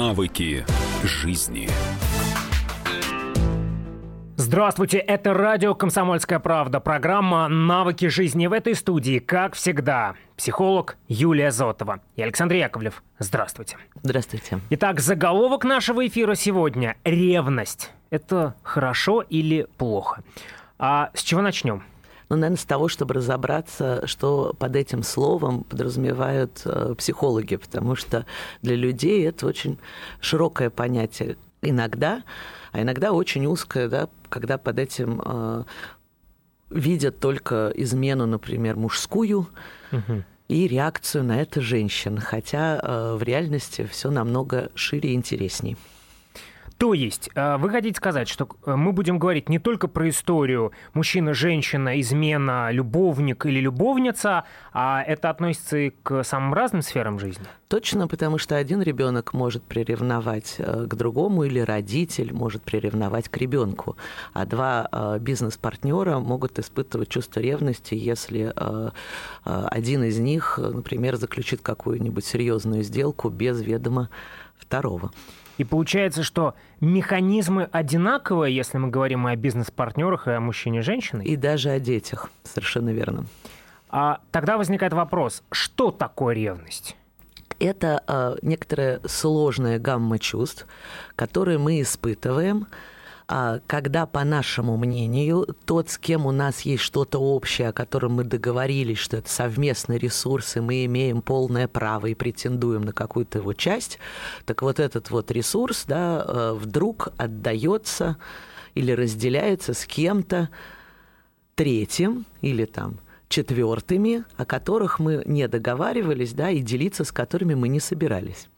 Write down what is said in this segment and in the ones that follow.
Навыки жизни. Здравствуйте, это радио «Комсомольская правда», программа «Навыки жизни» в этой студии, как всегда, психолог Юлия Зотова и Александр Яковлев. Здравствуйте. Здравствуйте. Итак, заголовок нашего эфира сегодня – «Ревность». Это хорошо или плохо? А с чего начнем? Ну, наверное, с того, чтобы разобраться, что под этим словом подразумевают э, психологи, потому что для людей это очень широкое понятие. Иногда, а иногда очень узкое, да, когда под этим э, видят только измену, например, мужскую, угу. и реакцию на это женщин, хотя э, в реальности все намного шире и интересней. То есть, э, вы хотите сказать, что э, мы будем говорить не только про историю мужчина, женщина, измена, любовник или любовница, а это относится и к самым разным сферам жизни? Точно, потому что один ребенок может приревновать э, к другому, или родитель может приревновать к ребенку, а два бизнес-партнера могут испытывать чувство ревности, если один из них, например, заключит какую-нибудь серьезную сделку без ведома второго. И получается, что механизмы одинаковые, если мы говорим о бизнес-партнерах и о мужчине и женщине. И даже о детях, совершенно верно. А тогда возникает вопрос, что такое ревность? Это э, некоторая сложная гамма чувств, которые мы испытываем, когда, по нашему мнению, тот, с кем у нас есть что-то общее, о котором мы договорились, что это совместные ресурсы, мы имеем полное право и претендуем на какую-то его часть, так вот этот вот ресурс да, э, вдруг отдается или разделяется с кем-то третьим или там четвертыми, о которых мы не договаривались, да, и делиться с которыми мы не собирались.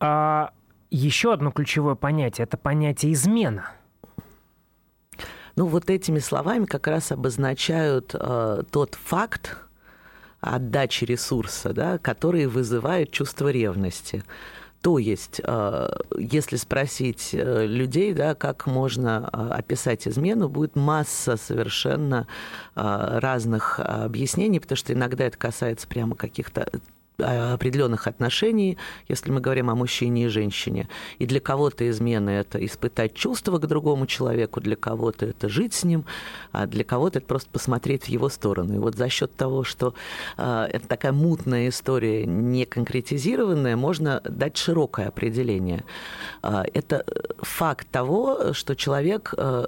А еще одно ключевое понятие – это понятие измена. Ну, вот этими словами как раз обозначают э, тот факт отдачи ресурса, да, который вызывает чувство ревности. То есть, э, если спросить э, людей, да, как можно э, описать измену, будет масса совершенно разных объяснений, потому что иногда это касается прямо каких-то Э, определенных отношений, если мы говорим о мужчине и женщине. И для кого-то измена – это испытать чувства к другому человеку, для кого-то это жить с ним, а для кого-то это просто посмотреть в его сторону. И вот за счет того, что э, это такая мутная история, не конкретизированная, можно дать широкое определение. Э, это факт того, что человек э,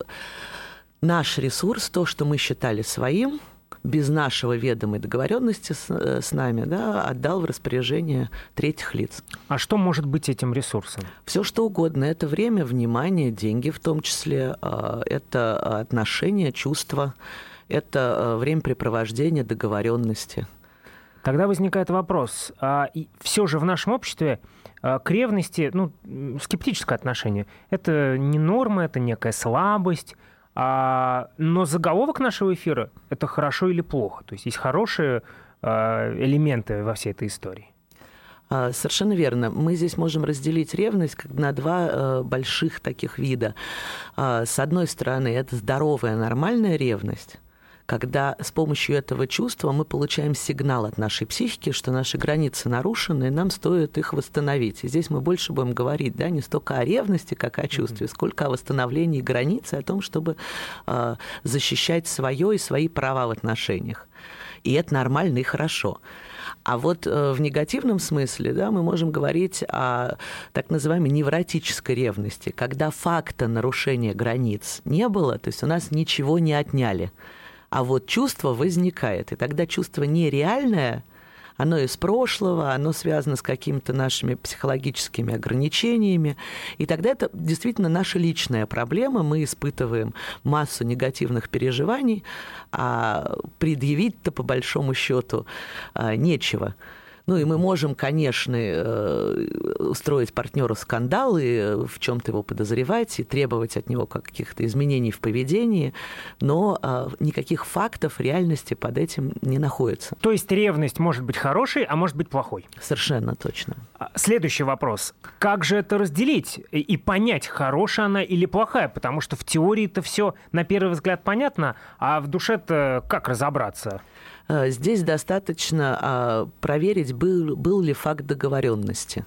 наш ресурс, то, что мы считали своим, без нашего ведома и договоренности с, э, с нами да, отдал в распоряжение третьих лиц. А что может быть этим ресурсом? Все что угодно. Это время, внимание, деньги в том числе, а, это отношения, чувства, это э, времяпрепровождение, договоренности. Тогда возникает вопрос, а все же в нашем обществе к ревности ну, скептическое отношение. Это не норма, это некая слабость, а, но заголовок нашего эфира – это хорошо или плохо. То есть есть хорошие а, элементы во всей этой истории. А, совершенно верно. Мы здесь можем разделить ревность на два э, больших таких вида. А, с одной стороны, это здоровая, нормальная ревность, когда с помощью этого чувства мы получаем сигнал от нашей психики, что наши границы нарушены, и нам стоит их восстановить. И здесь мы больше будем говорить да, не столько о ревности, как о чувстве, сколько о восстановлении границ и о том, чтобы э, защищать свое и свои права в отношениях. И это нормально и хорошо. А вот э, в негативном смысле да, мы можем говорить о так называемой невротической ревности, когда факта нарушения границ не было, то есть у нас ничего не отняли а вот чувство возникает. И тогда чувство нереальное, оно из прошлого, оно связано с какими-то нашими психологическими ограничениями. И тогда это действительно наша личная проблема. Мы испытываем массу негативных переживаний, а предъявить-то по большому счету а, нечего. Ну и мы можем, конечно, э, устроить партнеру скандал и в чем-то его подозревать и требовать от него каких-то изменений в поведении, но а, никаких фактов реальности под этим не находится. То есть ревность может быть хорошей, а может быть плохой? Совершенно точно. А, следующий вопрос. Как же это разделить и понять, хорошая она или плохая? Потому что в теории это все на первый взгляд понятно, а в душе-то как разобраться? Э, здесь достаточно а, проверить, был, был ли факт договоренности.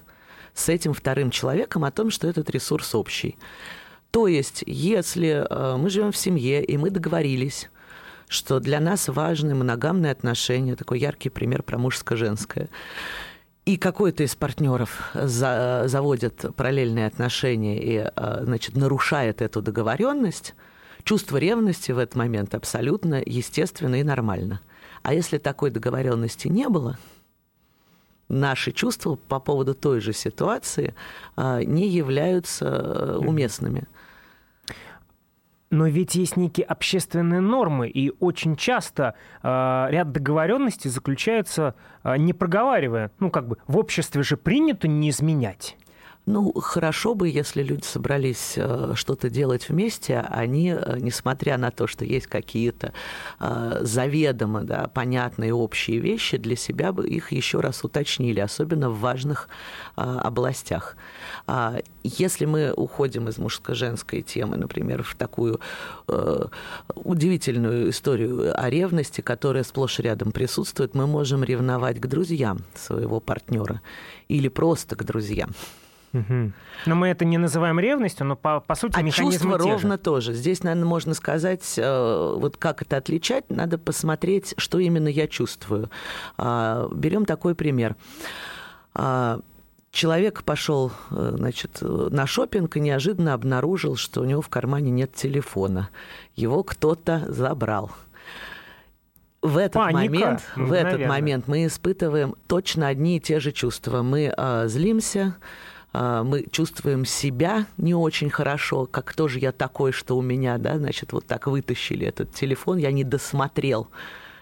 с этим вторым человеком о том, что этот ресурс общий. То есть, если э, мы живем в семье, и мы договорились, что для нас важны моногамные отношения, такой яркий пример про мужско-женское, и какой-то из партнеров за, заводит параллельные отношения и э, значит, нарушает эту договоренность, чувство ревности в этот момент абсолютно естественно и нормально. А если такой договоренности не было, наши чувства по поводу той же ситуации а, не являются э, уместными. Но ведь есть некие общественные нормы, и очень часто э, ряд договоренностей заключается, э, не проговаривая. Ну, как бы в обществе же принято не изменять. Ну, хорошо бы, если люди собрались э, что-то делать вместе, они, э, несмотря на то, что есть какие-то э, заведомо да, понятные общие вещи, для себя бы их еще раз уточнили, особенно в важных областях. А если мы уходим из мужско-женской темы, например, в такую удивительную историю о ревности, которая сплошь рядом присутствует, мы можем ревновать к друзьям своего партнера или просто к друзьям. Угу. Но мы это не называем ревностью, но по, по сути а механизмы чувства те ровно же. тоже. Здесь, наверное, можно сказать, э, вот как это отличать, надо посмотреть, что именно я чувствую. А, берем такой пример. А, человек пошел э, значит, на шопинг и неожиданно обнаружил, что у него в кармане нет телефона. Его кто-то забрал в этот Паника, момент, в этот наверное. момент мы испытываем точно одни и те же чувства. Мы э, злимся, мы чувствуем себя не очень хорошо, как кто же я такой, что у меня, да, значит, вот так вытащили этот телефон, я не досмотрел.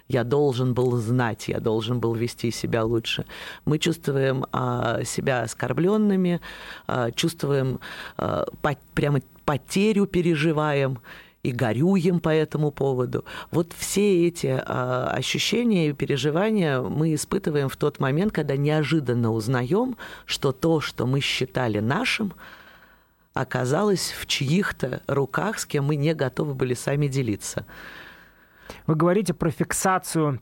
Я должен был знать, я должен был вести себя лучше. Мы чувствуем а, себя оскорбленными, а, чувствуем а, по, прямо потерю переживаем и горюем по этому поводу. Вот все эти а, ощущения и переживания мы испытываем в тот момент, когда неожиданно узнаем, что то, что мы считали нашим, оказалось в чьих-то руках, с кем мы не готовы были сами делиться. Вы говорите про фиксацию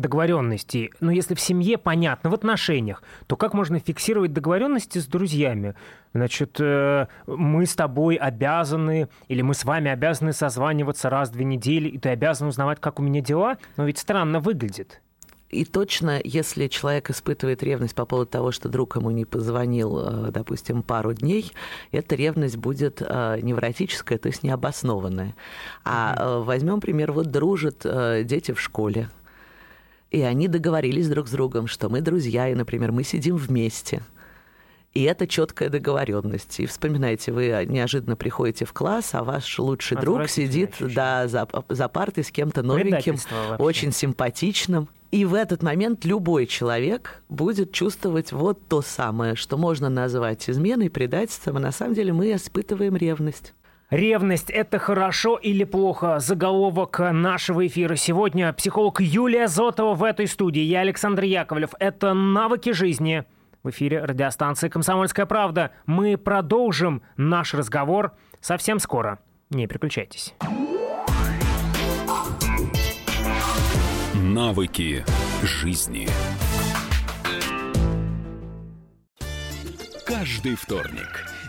договоренностей. Но если в семье понятно, в отношениях, то как можно фиксировать договоренности с друзьями? Значит, э, мы с тобой обязаны, или мы с вами обязаны созваниваться раз в две недели, и ты обязан узнавать, как у меня дела? Но ведь странно выглядит. И точно, если человек испытывает ревность по поводу того, что друг ему не позвонил, э, допустим, пару дней, эта ревность будет э, невротическая, то есть необоснованная. А возьмем пример, вот дружат дети в школе, и они договорились друг с другом, что мы друзья, и, например, мы сидим вместе. И это четкая договоренность. И вспоминайте, вы неожиданно приходите в класс, а ваш лучший друг сидит да, за, за партой с кем-то новеньким, очень симпатичным. И в этот момент любой человек будет чувствовать вот то самое, что можно назвать изменой, предательством, а на самом деле мы испытываем ревность. Ревность – это хорошо или плохо? Заголовок нашего эфира сегодня. Психолог Юлия Зотова в этой студии. Я Александр Яковлев. Это «Навыки жизни». В эфире радиостанции «Комсомольская правда». Мы продолжим наш разговор совсем скоро. Не переключайтесь. Навыки жизни. Каждый вторник –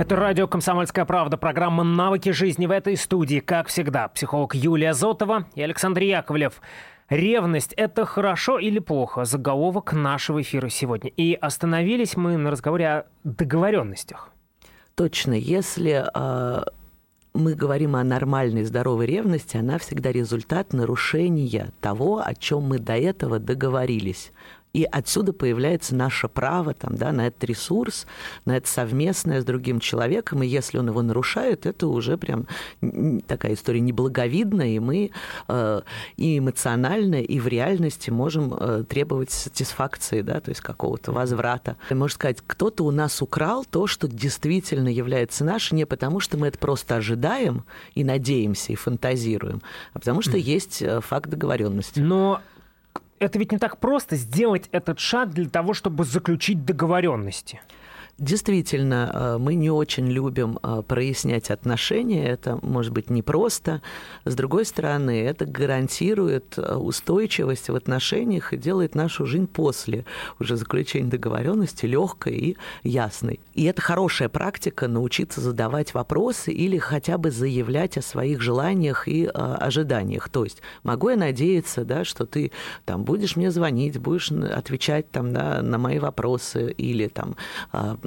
Это радио «Комсомольская правда», программа «Навыки жизни» в этой студии, как всегда. Психолог Юлия Зотова и Александр Яковлев. Ревность – это хорошо или плохо? Заголовок нашего эфира сегодня. И остановились мы на разговоре о договоренностях. Точно. Если э, мы говорим о нормальной здоровой ревности, она всегда результат нарушения того, о чем мы до этого договорились. И отсюда появляется наше право там, да, на этот ресурс, на это совместное с другим человеком. И если он его нарушает, это уже прям такая история неблаговидная, и мы э, и эмоционально, и в реальности можем э, требовать сатисфакции, да, то есть какого-то возврата. Можно сказать, кто-то у нас украл то, что действительно является наше, не потому что мы это просто ожидаем и надеемся, и фантазируем, а потому что есть э, факт договоренности. Но это ведь не так просто сделать этот шаг для того, чтобы заключить договоренности. Действительно, э, мы не очень любим э, прояснять отношения. Это может быть непросто. С другой стороны, это гарантирует э, устойчивость в отношениях и делает нашу жизнь после уже заключения договоренности легкой и ясной. И это хорошая практика научиться задавать вопросы или хотя бы заявлять о своих желаниях и ожиданиях. То есть могу я надеяться, да, что ты там будешь мне звонить, будешь отвечать там, да, на мои вопросы или там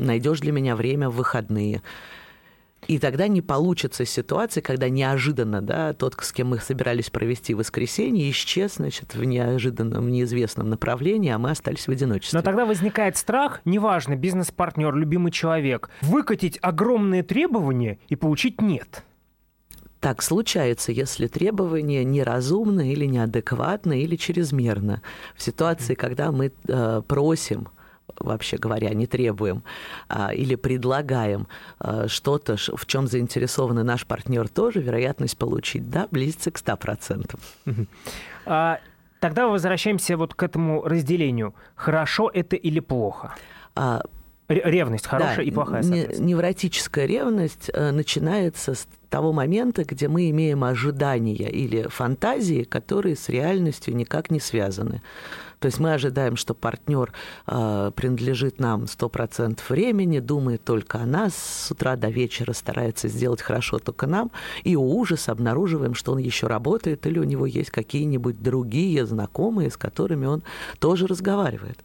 найдешь для меня время в выходные. И тогда не получится ситуация, когда неожиданно, да, тот, с кем мы собирались провести воскресенье, исчез, значит, в неожиданном, неизвестном направлении, а мы остались в одиночестве. Но тогда возникает страх, неважно, бизнес-партнер, любимый человек, выкатить огромные требования и получить «нет». Так случается, если требования неразумны или неадекватны или чрезмерно. В ситуации, когда мы э, просим вообще говоря, не требуем а, или предлагаем а, что-то, в чем заинтересован наш партнер тоже, вероятность получить «да» близится к 100%. А, тогда возвращаемся вот к этому разделению. Хорошо это или плохо? А, Ревность хорошая да, и плохая, Невротическая ревность э, начинается с того момента, где мы имеем ожидания или фантазии, которые с реальностью никак не связаны. То есть мы ожидаем, что партнер э, принадлежит нам 100% времени, думает только о нас, с утра до вечера старается сделать хорошо только нам, и у ужас обнаруживаем, что он еще работает, или у него есть какие-нибудь другие знакомые, с которыми он тоже разговаривает.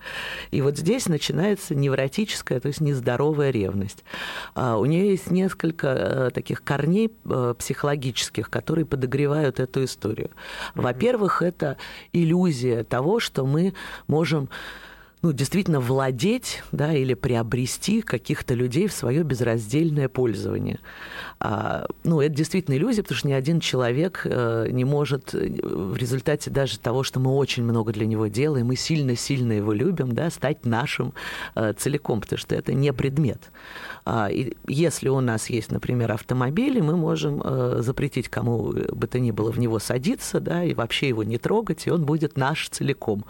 И вот здесь начинается невротическая, то есть нездоровая ревность. А у нее есть несколько э, таких корней э, психологических, которые подогревают эту историю. Во-первых, это иллюзия того, что мы можем ну, действительно владеть да, или приобрести каких-то людей в свое безраздельное пользование. А, ну, это действительно иллюзия, потому что ни один человек э, не может э, в результате даже того, что мы очень много для него делаем, мы сильно-сильно его любим, да, стать нашим э, целиком, потому что это не предмет. А, и если у нас есть, например, автомобили, мы можем э, запретить кому бы то ни было в него садиться, да, и вообще его не трогать, и он будет наш целиком.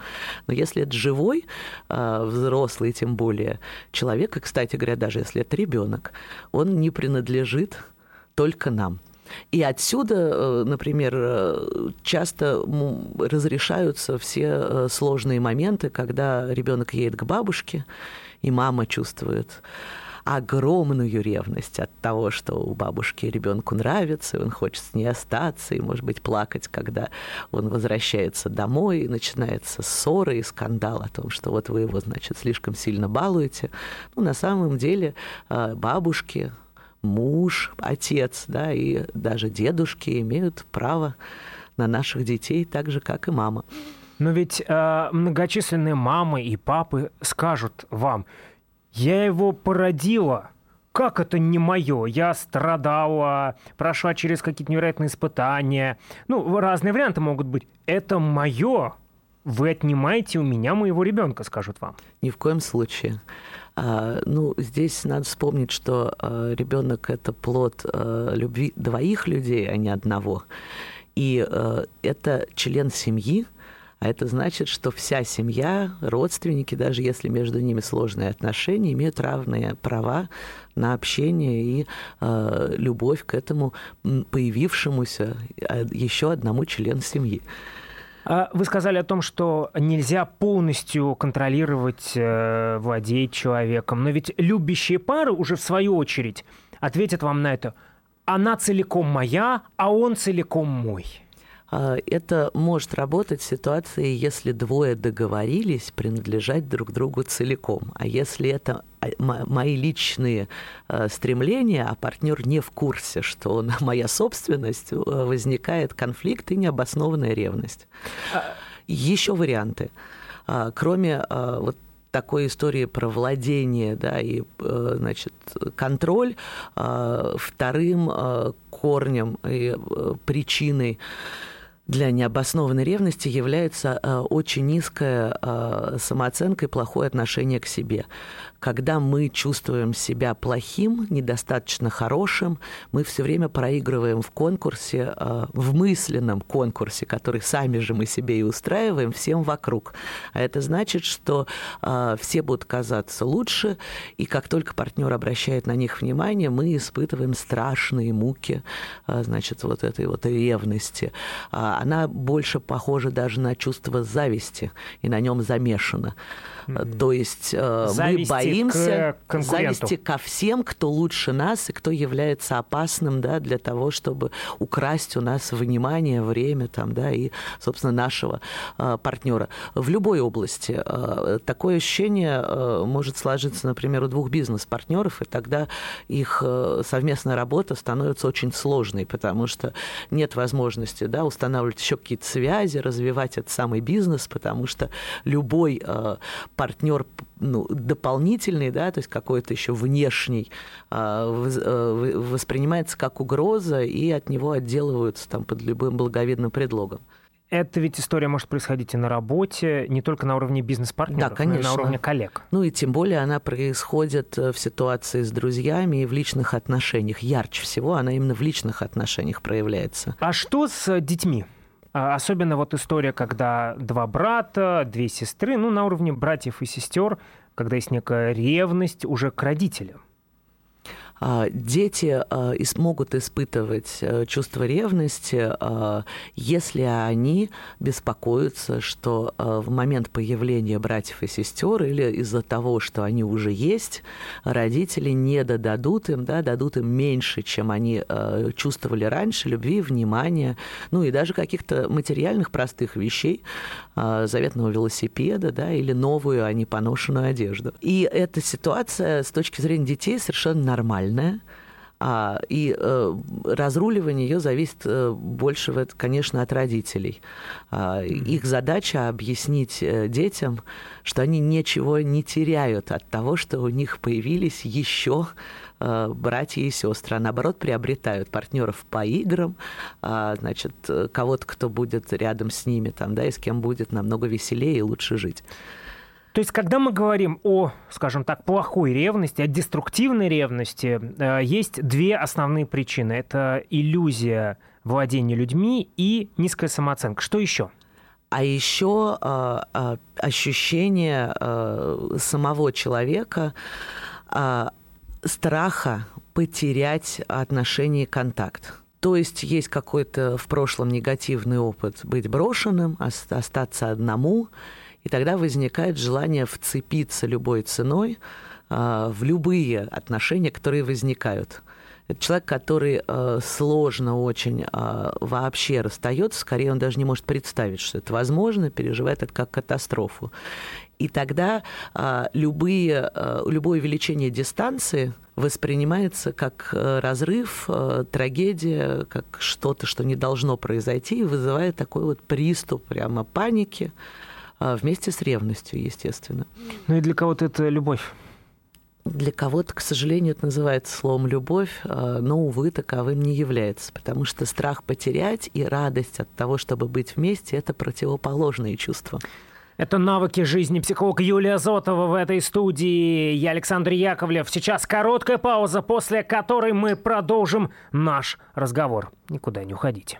Но если это живой, взрослый, тем более человек, и, кстати говоря, даже если это ребенок, он не принадлежит только нам. И отсюда, э, например, э, часто разрешаются все э, сложные моменты, когда ребенок едет к бабушке, и мама чувствует огромную ревность от того, что у бабушки ребенку нравится, и он хочет с ней остаться, и, может быть, плакать, когда он возвращается домой, и начинается ссора и скандал о том, что вот вы его, значит, слишком сильно балуете. Ну, на самом деле бабушки, муж, отец, да, и даже дедушки имеют право на наших детей так же, как и мама. Но ведь э, многочисленные мамы и папы скажут вам, я его породила, как это не мое? Я страдала, прошла через какие-то невероятные испытания. Ну, разные варианты могут быть. Это мое. Вы отнимаете у меня моего ребенка, скажут вам. Ни в коем случае. А, ну, здесь надо вспомнить, что а, ребенок это плод а, любви двоих людей, а не одного. И это член семьи, а это значит, что вся семья, родственники, даже если между ними сложные отношения, имеют равные права на общение и э, любовь к этому появившемуся еще одному члену семьи. А вы сказали о том, что нельзя полностью контролировать, э, владеть человеком, но ведь любящие пары уже в свою очередь ответят вам на это. Она целиком моя, а он целиком мой. А, это может работать в ситуации, если двое договорились принадлежать друг другу целиком. А если это а, мои личные а, стремления, а партнер не в курсе, что он моя собственность, возникает конфликт и необоснованная ревность. Еще варианты. А, кроме а, вот такой истории про владение да, и э, значит, контроль, вторым корнем и э, причиной для необоснованной ревности является э, очень низкая э, самооценка и плохое отношение к себе. Когда мы чувствуем себя плохим, недостаточно хорошим, мы все время проигрываем в конкурсе, э, в мысленном конкурсе, который сами же мы себе и устраиваем всем вокруг. А это значит, что все будут казаться лучше, и как только партнер обращает на них внимание, мы испытываем страшные муки, значит, вот этой вот ревности а, она больше похожа даже на чувство зависти и на нем замешана. Mm-hmm. То есть э, мы боимся к зависти ко всем, кто лучше нас и кто является опасным да, для того, чтобы украсть у нас внимание, время там, да, и, собственно, нашего э, партнера. В любой области э, такое ощущение э, может сложиться, например, у двух бизнес-партнеров, и тогда их э, совместная работа становится очень сложной, потому что нет возможности да, устанавливать еще какие-то связи, развивать этот самый бизнес, потому что любой э, партнер ну, дополнительный, да, то есть какой-то еще внешний, а, э, воспринимается как угроза, и от него отделываются там под любым благовидным предлогом. Это ведь история может происходить и на работе, не только на уровне бизнес-партнеров, да, конечно. но и на уровне коллег. Ну и тем более она происходит э, в ситуации с друзьями и в личных отношениях. Ярче всего она именно в личных отношениях проявляется. А что с детьми? А, особенно вот история, когда два брата, две сестры, ну, на уровне братьев и сестер, когда есть некая ревность уже к родителям. А, дети а, могут испытывать э, чувство ревности, а, если они беспокоятся, что в момент появления братьев и сестер или из-за того, что они уже есть, родители не додадут им, да, дадут им меньше, чем они чувствовали раньше, любви, внимания, ну и даже каких-то материальных простых вещей, заветного велосипеда, да, или новую, а не поношенную одежду. И эта ситуация с точки зрения детей совершенно нормальна нормальная, а, и э, разруливание ее зависит э, больше, конечно, от родителей. А, их задача объяснить э, детям, что они ничего не теряют от того, что у них появились еще э, братья и сестры, а наоборот приобретают партнеров по играм, а, значит, э, кого-то, кто будет рядом с ними, там, да, и с кем будет намного веселее и лучше жить. То есть, когда мы говорим о, скажем так, плохой ревности, о деструктивной ревности, э, есть две основные причины. Это иллюзия владения людьми и низкая самооценка. Что еще? А еще э, э, ощущение самого человека страха потерять отношения и контакт. То есть есть какой-то в прошлом негативный опыт быть брошенным, остаться одному, и тогда возникает желание вцепиться любой ценой а, в любые отношения, которые возникают. Это человек, который э, сложно очень э, вообще расстается, скорее он даже не может представить, что это возможно, переживает это как катастрофу. И тогда э, любые, э, любое увеличение дистанции воспринимается как разрыв, э, трагедия, как что-то, что не должно произойти, и вызывает такой вот приступ прямо паники, вместе с ревностью, естественно. Ну и для кого-то это любовь. Для кого-то, к сожалению, это называется словом «любовь», а, но, увы, таковым не является, потому что страх потерять и радость от того, чтобы быть вместе – это противоположные чувства. Это навыки жизни психолог Юлия Зотова в этой студии. Я Александр Яковлев. Сейчас короткая пауза, после которой мы продолжим наш разговор. Никуда не уходите.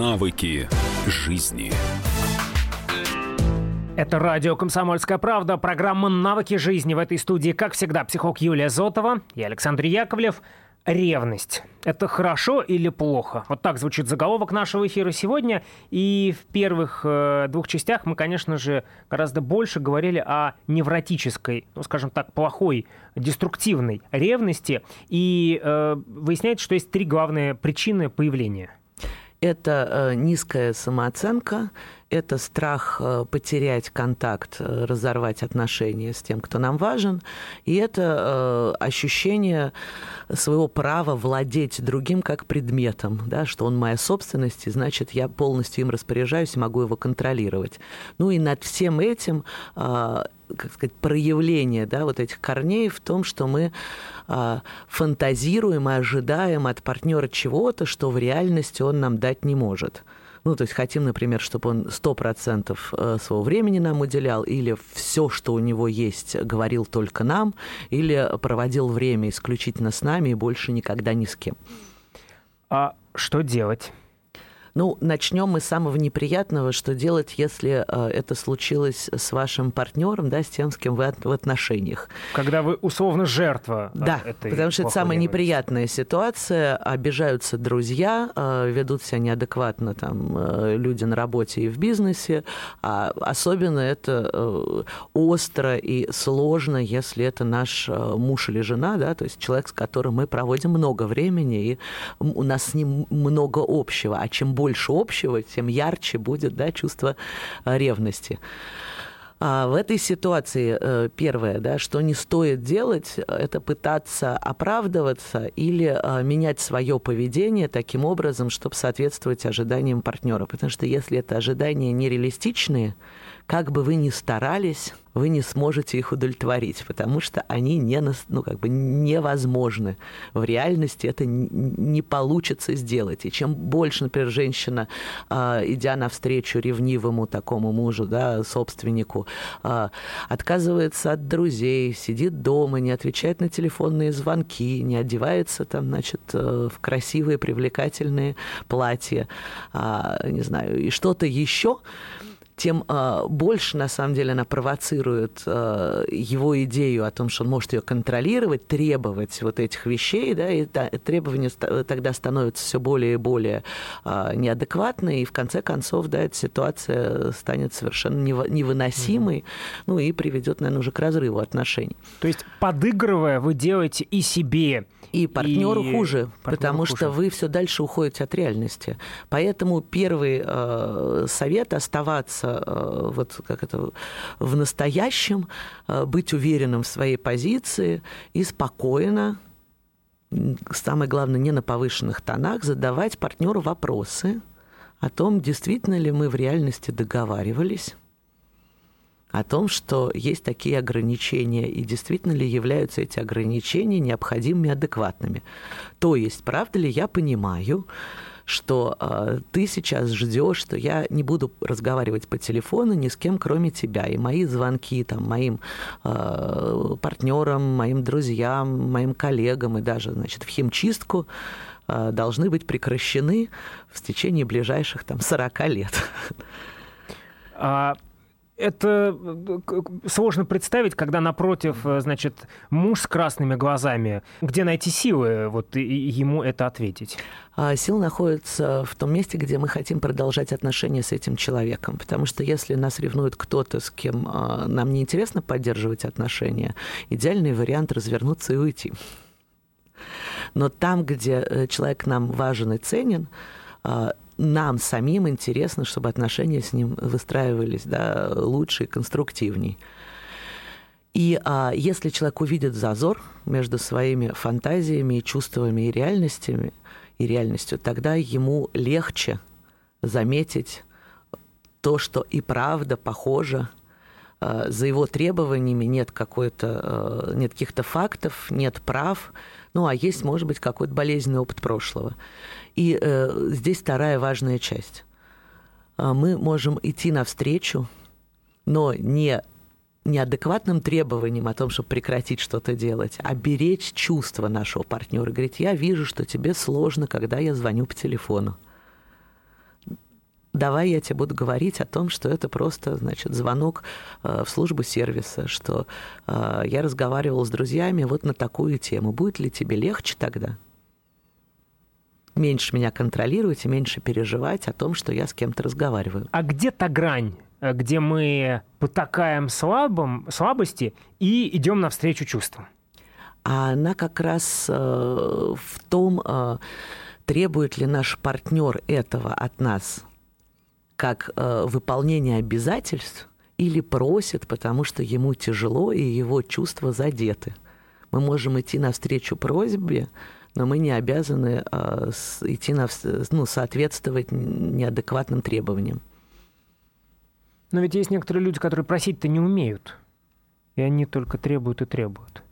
Навыки жизни. Это радио «Комсомольская правда», программа «Навыки жизни». В этой студии, как всегда, психолог Юлия Зотова и Александр Яковлев. ревность. Это хорошо или плохо? Вот так звучит заголовок нашего эфира сегодня. И в первых э, двух частях мы, конечно же, гораздо больше говорили о невротической, ну, скажем так, плохой, деструктивной ревности. И э, выясняется, что есть три главные причины появления. Это э, низкая самооценка, это страх э, потерять контакт, э, разорвать отношения с тем, кто нам важен, и это э, ощущение своего права владеть другим как предметом, да, что он моя собственность, и значит, я полностью им распоряжаюсь и могу его контролировать. Ну и над всем этим как сказать, проявление да, вот этих корней в том, что мы а, фантазируем и ожидаем от партнера чего-то, что в реальности он нам дать не может. Ну, то есть хотим, например, чтобы он 100% э, своего времени нам уделял, или все, что у него есть, говорил только нам, или проводил время исключительно с нами и больше никогда ни с кем. А что делать? Ну, начнем мы с самого неприятного, что делать, если э, это случилось с вашим партнером, да, с тем, с кем вы в отношениях. Когда вы условно жертва. Да, этой потому что это самая неприятная ситуация. Обижаются друзья, э, ведут себя неадекватно там э, люди на работе и в бизнесе. А особенно это э, остро и сложно, если это наш э, муж или жена, да, то есть человек, с которым мы проводим много времени, и у нас с ним много общего. А чем больше общего, тем ярче будет да, чувство э, ревности. А в этой ситуации э, первое, да, что не стоит делать, это пытаться оправдываться или э, менять свое поведение таким образом, чтобы соответствовать ожиданиям партнера. Потому что если это ожидания нереалистичные, как бы вы ни старались, вы не сможете их удовлетворить, потому что они не, ну, как бы невозможны. В реальности это не получится сделать. И чем больше, например, женщина, а, идя навстречу ревнивому такому мужу, да, собственнику, а, отказывается от друзей, сидит дома, не отвечает на телефонные звонки, не одевается там, значит, э, в красивые, привлекательные платья, а, не знаю, и что-то еще, тем э, больше, на самом деле, она провоцирует э, его идею о том, что он может ее контролировать, требовать вот этих вещей, да, и требования тогда становятся все более и более э, неадекватны, и в конце концов, да, эта ситуация станет совершенно невыносимой, mm-hmm. ну и приведет, наверное, уже к разрыву отношений. То есть, подыгрывая, вы делаете и себе, и партнеру и хуже, партнеру потому хуже. что вы все дальше уходите от реальности. Поэтому первый э, совет оставаться э, вот как это в настоящем, э, быть уверенным в своей позиции и спокойно самое главное, не на повышенных тонах, задавать партнеру вопросы о том, действительно ли мы в реальности договаривались, о том, что есть такие ограничения, и действительно ли являются эти ограничения необходимыми, адекватными. То есть, правда ли я понимаю, что э, ты сейчас ждешь, что я не буду разговаривать по телефону ни с кем, кроме тебя. И мои звонки там, моим э, партнерам, моим друзьям, моим коллегам и даже значит, в химчистку э, должны быть прекращены в течение ближайших там, 40 лет. А это э, сложно представить, когда напротив, э, значит, муж с красными глазами. Где найти силы вот ему это ответить? А сила находится в том месте, где мы хотим продолжать отношения с этим человеком. Потому что если нас ревнует кто-то, с кем а, нам неинтересно поддерживать отношения, идеальный вариант развернуться и уйти. Но там, где э, человек нам важен и ценен, а, нам самим интересно, чтобы отношения с ним выстраивались да, лучше и конструктивней. И а, если человек увидит зазор между своими фантазиями, чувствами и реальностями, и реальностью, тогда ему легче заметить то, что и правда похоже за его требованиями нет какой-то а, нет каких-то фактов, нет прав, ну а есть, может быть, какой-то болезненный опыт прошлого. И э, здесь вторая важная часть. А, мы можем идти навстречу, но не неадекватным требованиям о том, чтобы прекратить что-то делать, а беречь чувства нашего партнера. Говорить, я вижу, что тебе сложно, когда я звоню по телефону. Давай я тебе буду говорить о том, что это просто, значит, звонок э, в службу сервиса, что э, я разговаривал с друзьями вот на такую тему. Будет ли тебе легче тогда? меньше меня контролировать и меньше переживать о том, что я с кем-то разговариваю. А где та грань, э, где мы потакаем слабым, слабости и идем навстречу чувствам? А она как раз э, в том, э, требует ли наш партнер этого от нас как э, выполнение обязательств или просит, потому что ему тяжело и его чувства задеты. Мы можем идти навстречу просьбе, но мы не обязаны э, идти на, ну, соответствовать неадекватным требованиям. Но ведь есть некоторые люди, которые просить-то не умеют, и они только требуют и требуют.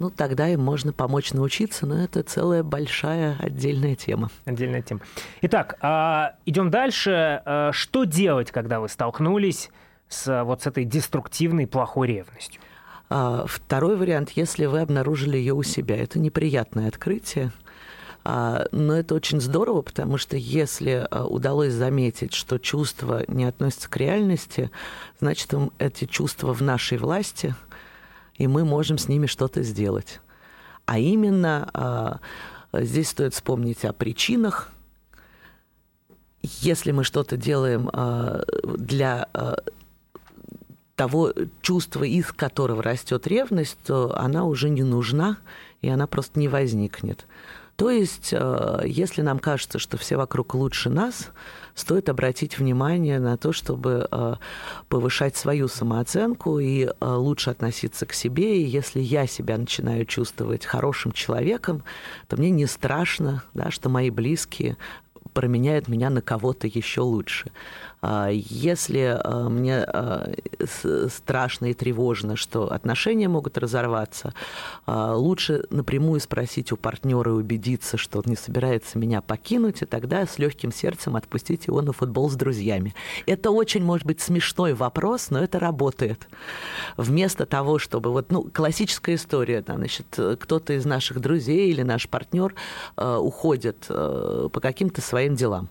Ну, тогда им можно помочь научиться, но это целая большая отдельная тема. Отдельная тема. Итак, а, идем дальше. А, что делать, когда вы столкнулись с вот с этой деструктивной плохой ревностью? А, второй вариант, если вы обнаружили ее у себя, это неприятное открытие. Но это очень здорово, потому что если удалось заметить, что чувства не относятся к реальности, значит, эти чувства в нашей власти – и мы можем с ними что-то сделать. А именно а, здесь стоит вспомнить о причинах. Если мы что-то делаем а, для а, того чувства, из которого растет ревность, то она уже не нужна, и она просто не возникнет. То есть, если нам кажется, что все вокруг лучше нас, стоит обратить внимание на то, чтобы э, повышать свою самооценку и э, лучше относиться к себе. И если я себя начинаю чувствовать хорошим человеком, то мне не страшно, да, что мои близкие променяют меня на кого-то еще лучше. А, если а, мне а, страшно и тревожно, что отношения могут разорваться, лучше напрямую спросить у партнера и убедиться, что он не собирается меня покинуть, и тогда с легким сердцем отпустить его на футбол с друзьями. Это очень, может быть, смешной вопрос, но это работает. Вместо того, чтобы вот, ну, классическая история, там, значит, кто-то из наших друзей или наш партнер уходит по каким-то своим делам.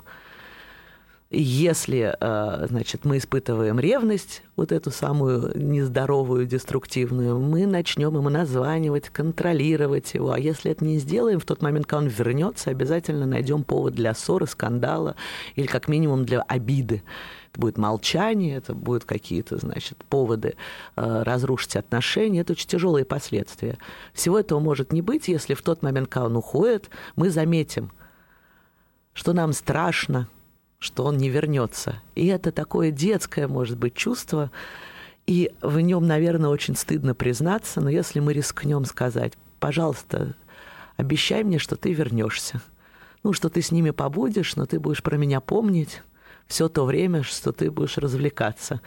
Если, э, значит, мы испытываем ревность, вот эту самую нездоровую, деструктивную, мы начнем ему названивать, контролировать его. А если это не сделаем, в тот момент, когда он вернется, обязательно найдем повод для ссоры, скандала или как минимум для обиды. Это будет молчание, это будут какие-то, значит, поводы э, разрушить отношения. Это очень тяжелые последствия. Всего этого может не быть, если в тот момент, когда он уходит, мы заметим, что нам страшно, что он не вернется. И это такое детское, может быть, чувство, и в нем, наверное, очень стыдно признаться, но если мы рискнем сказать, пожалуйста, обещай мне, что ты вернешься. Ну, что ты с ними побудешь, но ты будешь про меня помнить все то время, что ты будешь развлекаться.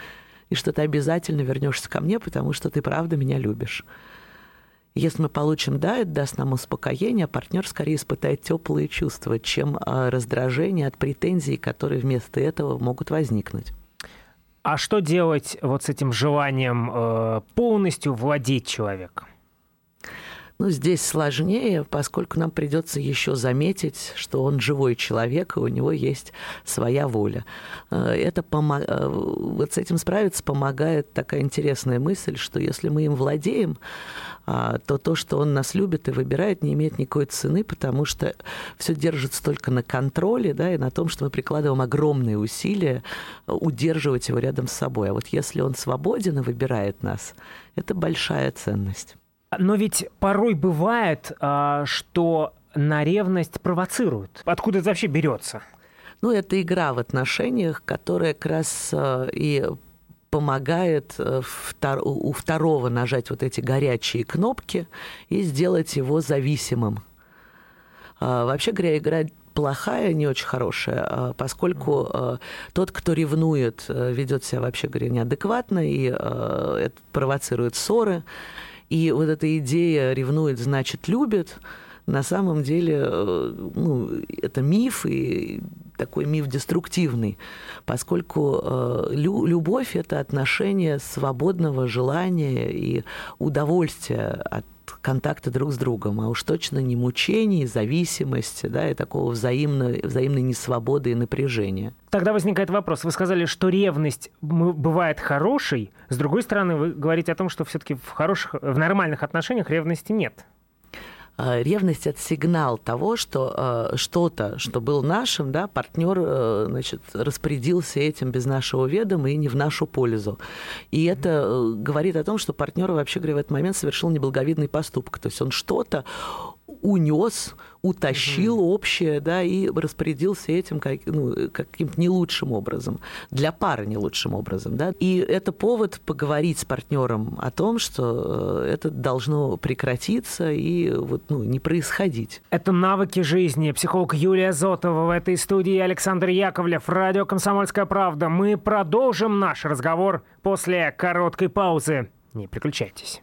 И что ты обязательно вернешься ко мне, потому что ты правда меня любишь. Если мы получим «да», это даст нам успокоение, а партнер скорее испытает теплые чувства, чем а, раздражение от претензий, которые вместо этого могут возникнуть. А что делать вот с этим желанием э, полностью владеть человеком? Ну, здесь сложнее, поскольку нам придется еще заметить, что он живой человек, и у него есть своя воля. Э, это помог... Э, вот с этим справиться помогает такая интересная мысль, что если мы им владеем, а, то то, что он нас любит и выбирает, не имеет никакой цены, потому что все держится только на контроле, да, и на том, что мы прикладываем огромные усилия удерживать его рядом с собой. А вот если он свободен и выбирает нас, это большая ценность. Но ведь порой бывает, а, что на ревность провоцируют. Откуда это вообще берется? Ну, это игра в отношениях, которая как раз а, и помогает э, у второго нажать вот эти горячие кнопки и сделать его зависимым. А, вообще говоря, игра плохая, не очень хорошая, поскольку тот, кто ревнует, э, ведет себя вообще говоря неадекватно и это провоцирует ссоры. И вот эта идея ревнует, значит, любит, на самом деле э, ну, это миф, и такой миф деструктивный, поскольку э, лю любовь – это отношение свободного желания и удовольствия от контакта друг с другом, а уж точно не мучений, зависимости, да, и такого взаимной, взаимной несвободы и напряжения. Тогда возникает вопрос. Вы сказали, что ревность бывает хорошей. С другой стороны, вы говорите о том, что все-таки в хороших, в нормальных отношениях ревности нет. Э, ревность это сигнал того, что э, что-то, что был нашим, да, партнер, э, значит, распорядился этим без нашего ведома и не в нашу пользу. И это говорит о том, что партнер вообще говоря в этот момент совершил неблаговидный поступок. То есть он что-то унес, утащил угу. общее, да, и распорядился этим как, ну, каким-то не лучшим образом, для пары не лучшим образом, да. И это повод поговорить с партнером о том, что э, это должно прекратиться и вот, ну, не происходить. Это навыки жизни. Психолог Юлия Зотова в этой студии Александр Яковлев, радио «Комсомольская правда». Мы продолжим наш разговор после короткой паузы. Не переключайтесь.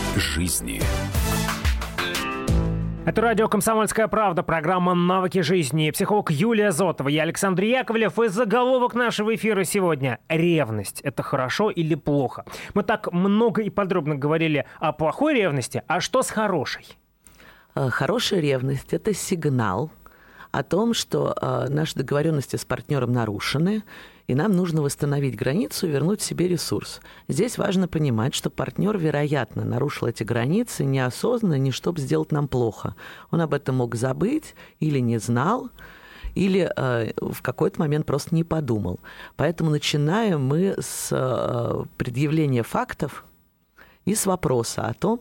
жизни. Это радио «Комсомольская правда», программа «Навыки жизни». Психолог Юлия Зотова, я Александр Яковлев. И заголовок нашего эфира сегодня – ревность. Это хорошо или плохо? Мы так много и подробно говорили о плохой ревности, а что с хорошей? Э, хорошая ревность – это сигнал о том, что э, наши договоренности с партнером нарушены, и нам нужно восстановить границу и вернуть себе ресурс. Здесь важно понимать, что партнер, вероятно, нарушил эти границы неосознанно, не чтобы сделать нам плохо. Он об этом мог забыть или не знал, или э, в какой-то момент просто не подумал. Поэтому начинаем мы с э, предъявления фактов и с вопроса о том,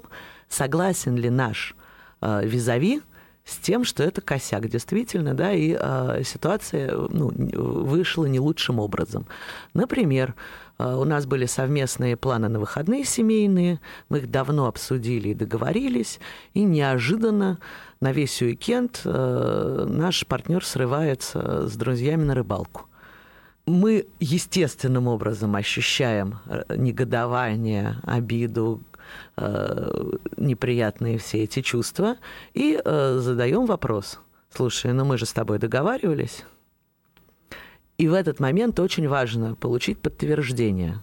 согласен ли наш э, визави с тем, что это косяк действительно, да, и э, ситуация ну, вышла не лучшим образом. Например, э, у нас были совместные планы на выходные семейные, мы их давно обсудили и договорились, и неожиданно на весь уикенд э, наш партнер срывается с друзьями на рыбалку мы естественным образом ощущаем негодование, обиду, Э, неприятные все эти чувства и э, задаем вопрос. Слушай, ну мы же с тобой договаривались. И в этот момент очень важно получить подтверждение.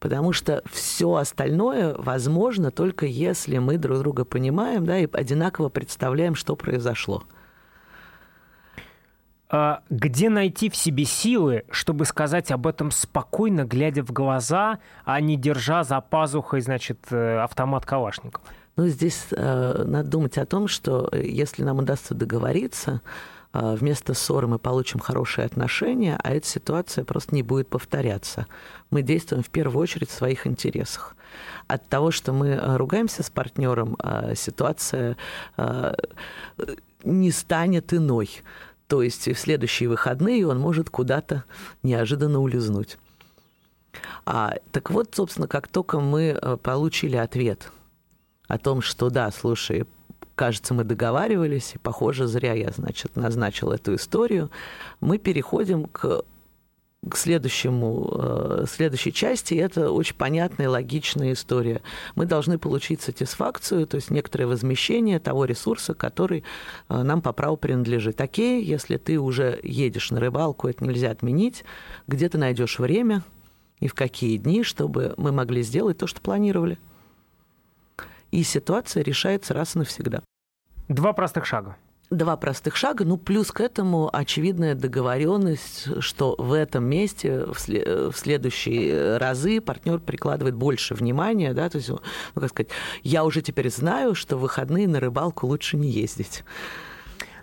Потому что все остальное возможно только если мы друг друга понимаем, да, и одинаково представляем, что произошло. А где найти в себе силы, чтобы сказать об этом спокойно, глядя в глаза, а не держа за пазухой, значит, э, автомат Калашникова? Ну, здесь э, надо думать о том, что э, если нам удастся договориться, э, вместо ссоры мы получим хорошие отношения, а эта ситуация просто не будет повторяться. Мы действуем в первую очередь в своих интересах. От того, что мы э, ругаемся с партнером, э, ситуация э, не станет иной. То есть в следующие выходные он может куда-то неожиданно улизнуть. А, так вот, собственно, как только мы э, получили ответ о том, что да, слушай, кажется, мы договаривались, и, похоже, зря я, значит, назначил эту историю, мы переходим к к следующему, э, следующей части, это очень понятная и логичная история. Мы должны получить сатисфакцию, то есть некоторое возмещение того ресурса, который э, нам по праву принадлежит. Окей, если ты уже едешь на рыбалку, это нельзя отменить, где ты найдешь время и в какие дни, чтобы мы могли сделать то, что планировали. И ситуация решается раз и навсегда. Два простых шага два простых шага, ну плюс к этому очевидная договоренность, что в этом месте в, след- в следующие разы партнер прикладывает больше внимания, да, то есть, ну как сказать, я уже теперь знаю, что в выходные на рыбалку лучше не ездить.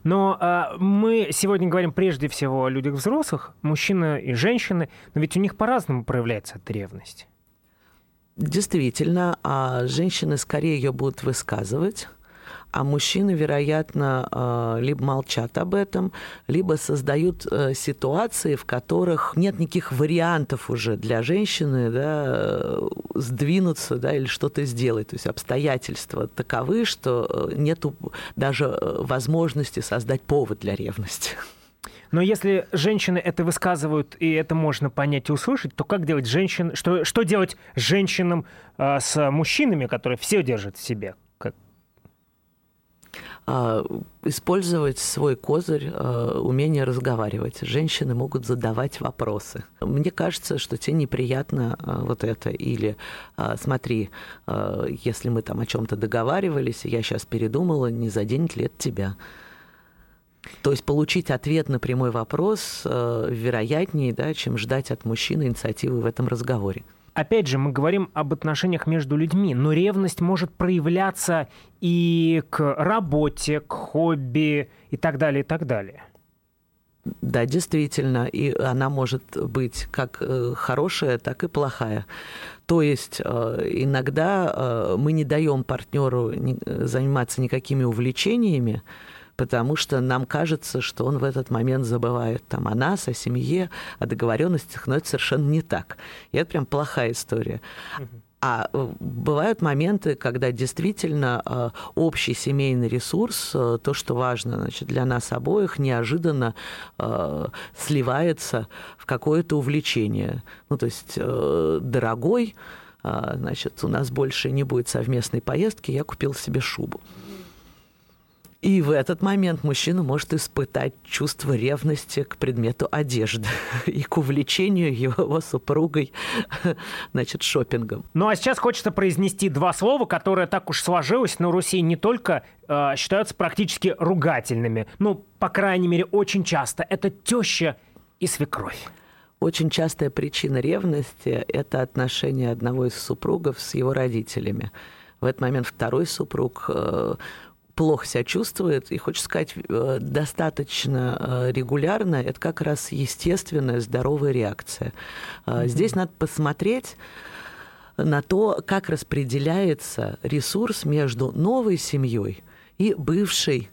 Но э, мы сегодня говорим прежде всего о людях взрослых, мужчины и женщины, но ведь у них по-разному проявляется эта ревность. Действительно, а женщины скорее ее будут высказывать а мужчины, вероятно, а, либо молчат об этом, либо создают э, ситуации, в которых нет никаких вариантов уже для женщины да, сдвинуться да, или что-то сделать. То есть обстоятельства таковы, что э, нет даже э, возможности создать повод для ревности. Но если женщины это высказывают, и это можно понять и услышать, то как делать женщин... Что, что делать женщинам э, с мужчинами, которые все держат в себе? А, использовать свой козырь, а, умение разговаривать. Женщины могут задавать вопросы. Мне кажется, что тебе неприятно а, вот это. Или смотри, если мы там о чем-то договаривались, я сейчас передумала, не заденет ли это тебя? То есть получить ответ на прямой вопрос э, вероятнее, да, чем ждать от мужчины инициативы в этом разговоре. Опять же, мы говорим об отношениях между людьми, но ревность может проявляться и к работе, к хобби и так далее, и так далее. Да, действительно, и она может быть как э, хорошая, так и плохая. То есть э, иногда мы не даем партнеру заниматься никакими увлечениями, потому что нам кажется, что он в этот момент забывает там о нас, о семье, о договоренностях, но это совершенно не так. И это прям плохая история. А э, бывают моменты, когда действительно э, общий семейный ресурс, э, то, что важно значит, для нас обоих, неожиданно сливается в какое-то увлечение. Ну, то есть дорогой, значит, у нас больше не будет совместной поездки, я купил себе шубу. И в этот момент мужчина может испытать чувство ревности к предмету одежды и к увлечению его супругой, значит, шопингом. Ну а сейчас хочется произнести два слова, которые так уж сложилось на Руси не только э, считаются практически ругательными, ну, по крайней мере, очень часто. Это теща и свекровь. Очень частая причина ревности – это отношение одного из супругов с его родителями. В этот момент второй супруг э, плохо себя чувствует, и хочется сказать, э, достаточно э, регулярно, это как раз естественная здоровая реакция. Mm-hmm. Здесь надо посмотреть на то, как распределяется ресурс между новой семьей и бывшей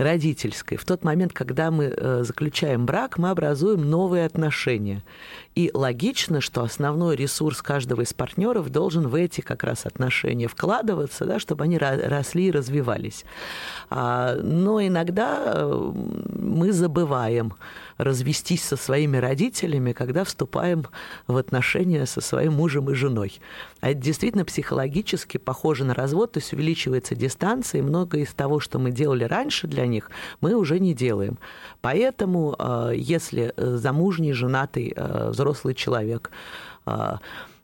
родительской. В тот момент, когда мы э, заключаем брак, мы образуем новые отношения. И логично, что основной ресурс каждого из партнеров должен в эти как раз отношения вкладываться, да, чтобы они росли и развивались. А, но иногда э, мы забываем развестись со своими родителями, когда вступаем в отношения со своим мужем и женой. А это действительно психологически похоже на развод, то есть увеличивается дистанция, и многое из того, что мы делали раньше для них, мы уже не делаем. Поэтому, э, если замужний, женатый, взрослый человек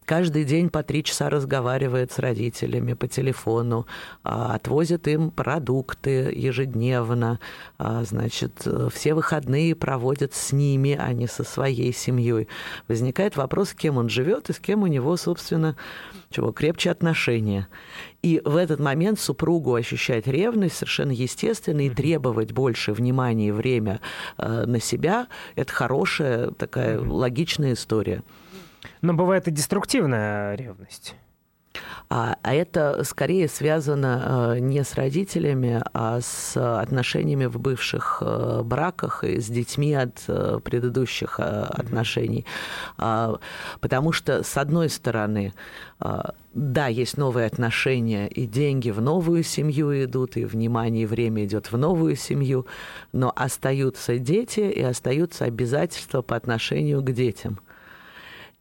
каждый день по три часа разговаривает с родителями по телефону, отвозит им продукты ежедневно, значит, все выходные проводит с ними, а не со своей семьей. Возникает вопрос, с кем он живет и с кем у него, собственно, чего крепче отношения. И в этот момент супругу ощущать ревность совершенно естественно и требовать больше внимания и время э, на себя – это хорошая такая логичная история. Но бывает и деструктивная ревность. А, а это скорее связано э, не с родителями, а с отношениями в бывших э, браках и с детьми от э, предыдущих отношений. А, потому что, с одной стороны, да, есть новые отношения, и деньги в новую семью идут, и внимание и время идет в новую семью, но остаются дети и остаются обязательства по отношению к детям.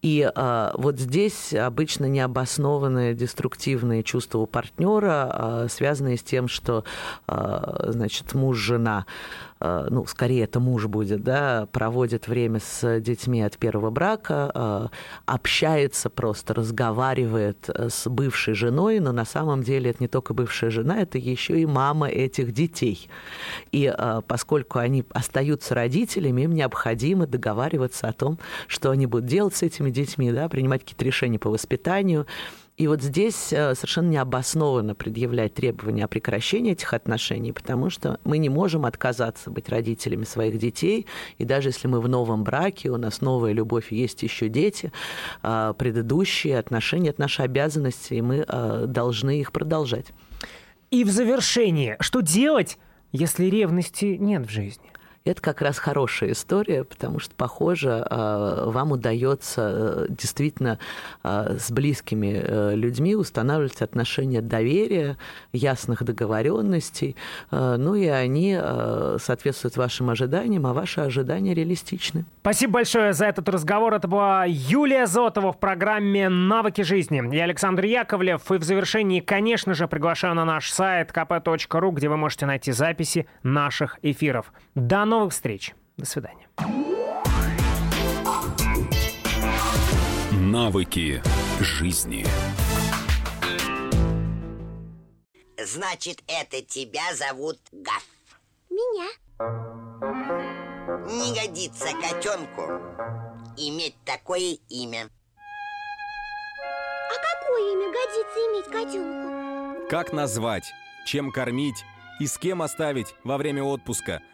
И э, вот здесь обычно необоснованные деструктивные чувства у партнера, э, связанные с тем, что э, значит, муж-жена Э, ну, скорее это муж будет, да, проводит время с детьми от первого брака, э, общается просто, разговаривает э, с бывшей женой, но на самом деле это не только бывшая жена, это еще и мама этих детей. И поскольку они остаются родителями, им необходимо договариваться о том, что они будут делать с этими детьми, да, принимать какие-то решения по воспитанию, и вот здесь э, совершенно необоснованно предъявлять требования о прекращении этих отношений, потому что мы не можем отказаться быть родителями своих детей. И даже если мы в новом браке, у нас новая любовь, есть еще дети, а, предыдущие отношения – это наша обязанность, и мы э, должны их продолжать. И в завершение, что делать, если ревности нет в жизни? Это как раз хорошая история, потому что, похоже, а, вам удается э, действительно а, с близкими э, людьми устанавливать отношения доверия, ясных договоренностей, э, ну и они соответствуют вашим ожиданиям, а ваши ожидания реалистичны. Спасибо большое за этот разговор. Это была Юлия Зотова в программе «Навыки жизни». Я Александр Яковлев. И в завершении, конечно же, приглашаю на наш сайт kp.ru, где вы можете найти записи наших эфиров. До новых встреч. До свидания. Навыки жизни. Значит, это тебя зовут Гаф. Меня. Не годится котенку иметь такое имя. А какое имя годится иметь котенку? Как назвать, чем кормить и с кем оставить во время отпуска –